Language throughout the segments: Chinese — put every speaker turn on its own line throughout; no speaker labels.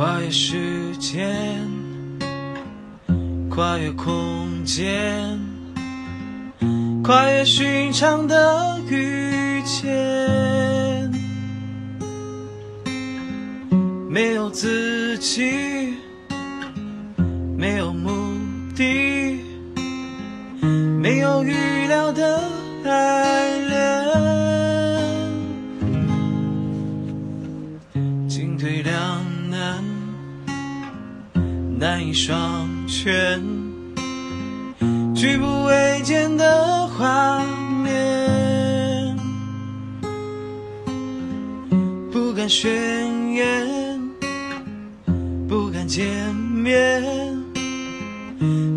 跨越时间，跨越空间，跨越寻常的遇见，没有自己，没有目的，没有预料的爱恋，进退两，难以双全，举步维艰的画面，不敢宣言，不敢见面，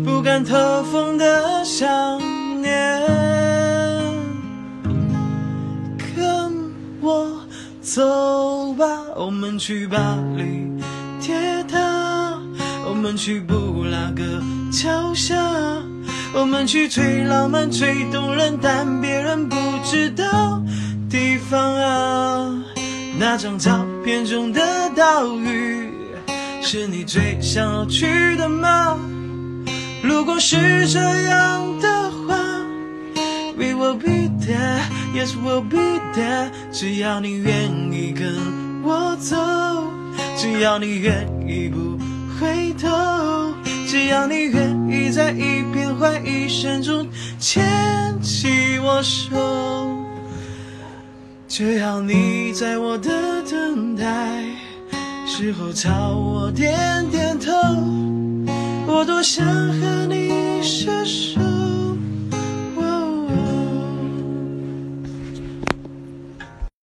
不敢透风的想念，跟我走吧，我们去巴黎。铁，我们去布拉格桥下，我们去最浪漫、最动人但别人不知道地方啊。那张照片中的岛屿，是你最想要去的吗？如果是这样的话，We will be there, yes we'll be there。只要你愿意跟我走，只要你愿意不回头，只要你愿意在一片怀疑声中牵起我手。只要你在我的等待时候朝我点点头，我多想和你手。